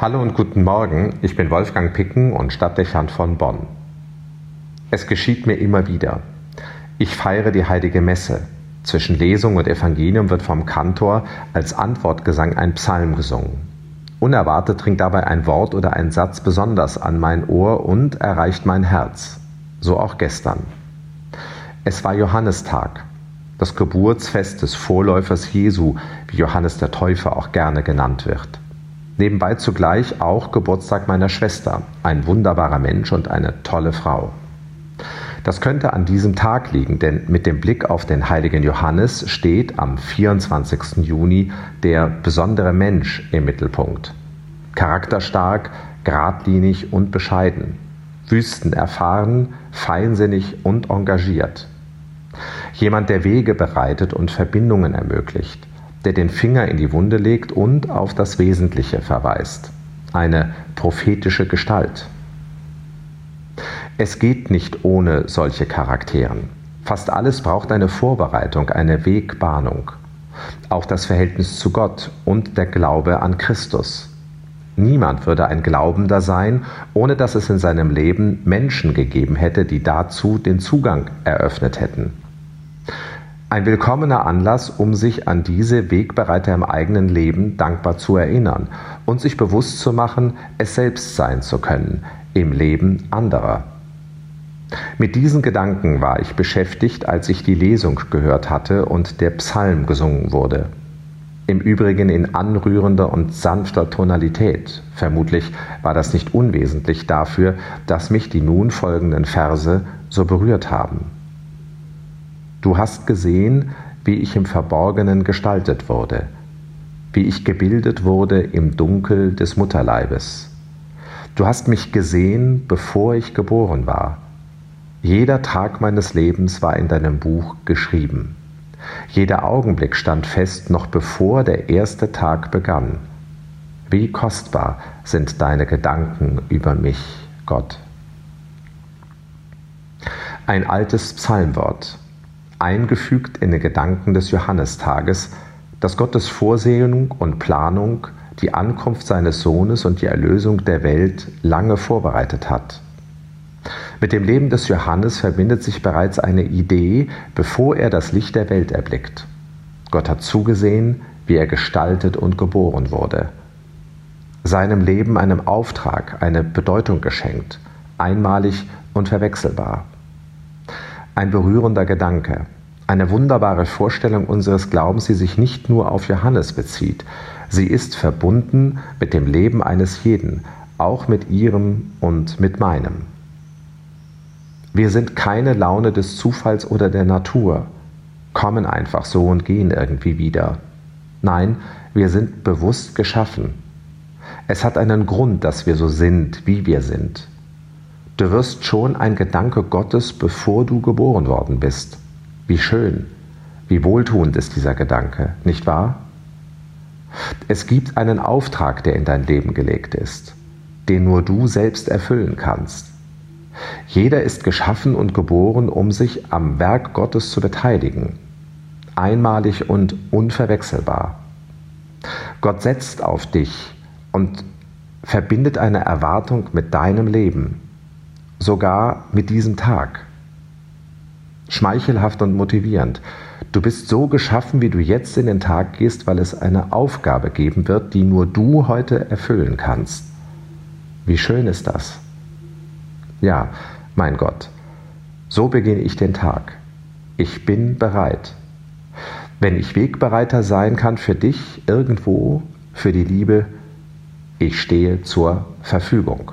Hallo und guten Morgen, ich bin Wolfgang Picken und Stadtdechant von Bonn. Es geschieht mir immer wieder. Ich feiere die heilige Messe. Zwischen Lesung und Evangelium wird vom Kantor als Antwortgesang ein Psalm gesungen. Unerwartet dringt dabei ein Wort oder ein Satz besonders an mein Ohr und erreicht mein Herz. So auch gestern. Es war Johannistag, das Geburtsfest des Vorläufers Jesu, wie Johannes der Täufer auch gerne genannt wird. Nebenbei zugleich auch Geburtstag meiner Schwester, ein wunderbarer Mensch und eine tolle Frau. Das könnte an diesem Tag liegen, denn mit dem Blick auf den heiligen Johannes steht am 24. Juni der besondere Mensch im Mittelpunkt. Charakterstark, geradlinig und bescheiden, Wüsten erfahren, feinsinnig und engagiert. Jemand, der Wege bereitet und Verbindungen ermöglicht der den Finger in die Wunde legt und auf das Wesentliche verweist. Eine prophetische Gestalt. Es geht nicht ohne solche Charakteren. Fast alles braucht eine Vorbereitung, eine Wegbahnung. Auch das Verhältnis zu Gott und der Glaube an Christus. Niemand würde ein Glaubender sein, ohne dass es in seinem Leben Menschen gegeben hätte, die dazu den Zugang eröffnet hätten. Ein willkommener Anlass, um sich an diese Wegbereiter im eigenen Leben dankbar zu erinnern und sich bewusst zu machen, es selbst sein zu können im Leben anderer. Mit diesen Gedanken war ich beschäftigt, als ich die Lesung gehört hatte und der Psalm gesungen wurde. Im Übrigen in anrührender und sanfter Tonalität. Vermutlich war das nicht unwesentlich dafür, dass mich die nun folgenden Verse so berührt haben. Du hast gesehen, wie ich im Verborgenen gestaltet wurde, wie ich gebildet wurde im Dunkel des Mutterleibes. Du hast mich gesehen, bevor ich geboren war. Jeder Tag meines Lebens war in deinem Buch geschrieben. Jeder Augenblick stand fest, noch bevor der erste Tag begann. Wie kostbar sind deine Gedanken über mich, Gott. Ein altes Psalmwort eingefügt in den Gedanken des Johannistages, dass Gottes Vorsehung und Planung die Ankunft seines Sohnes und die Erlösung der Welt lange vorbereitet hat. Mit dem Leben des Johannes verbindet sich bereits eine Idee, bevor er das Licht der Welt erblickt. Gott hat zugesehen, wie er gestaltet und geboren wurde. Seinem Leben einem Auftrag, eine Bedeutung geschenkt, einmalig und verwechselbar. Ein berührender Gedanke, eine wunderbare Vorstellung unseres Glaubens, die sich nicht nur auf Johannes bezieht. Sie ist verbunden mit dem Leben eines jeden, auch mit ihrem und mit meinem. Wir sind keine Laune des Zufalls oder der Natur, kommen einfach so und gehen irgendwie wieder. Nein, wir sind bewusst geschaffen. Es hat einen Grund, dass wir so sind, wie wir sind. Du wirst schon ein Gedanke Gottes, bevor du geboren worden bist. Wie schön, wie wohltuend ist dieser Gedanke, nicht wahr? Es gibt einen Auftrag, der in dein Leben gelegt ist, den nur du selbst erfüllen kannst. Jeder ist geschaffen und geboren, um sich am Werk Gottes zu beteiligen, einmalig und unverwechselbar. Gott setzt auf dich und verbindet eine Erwartung mit deinem Leben sogar mit diesem Tag. Schmeichelhaft und motivierend. Du bist so geschaffen, wie du jetzt in den Tag gehst, weil es eine Aufgabe geben wird, die nur du heute erfüllen kannst. Wie schön ist das? Ja, mein Gott, so beginne ich den Tag. Ich bin bereit. Wenn ich Wegbereiter sein kann für dich irgendwo, für die Liebe, ich stehe zur Verfügung.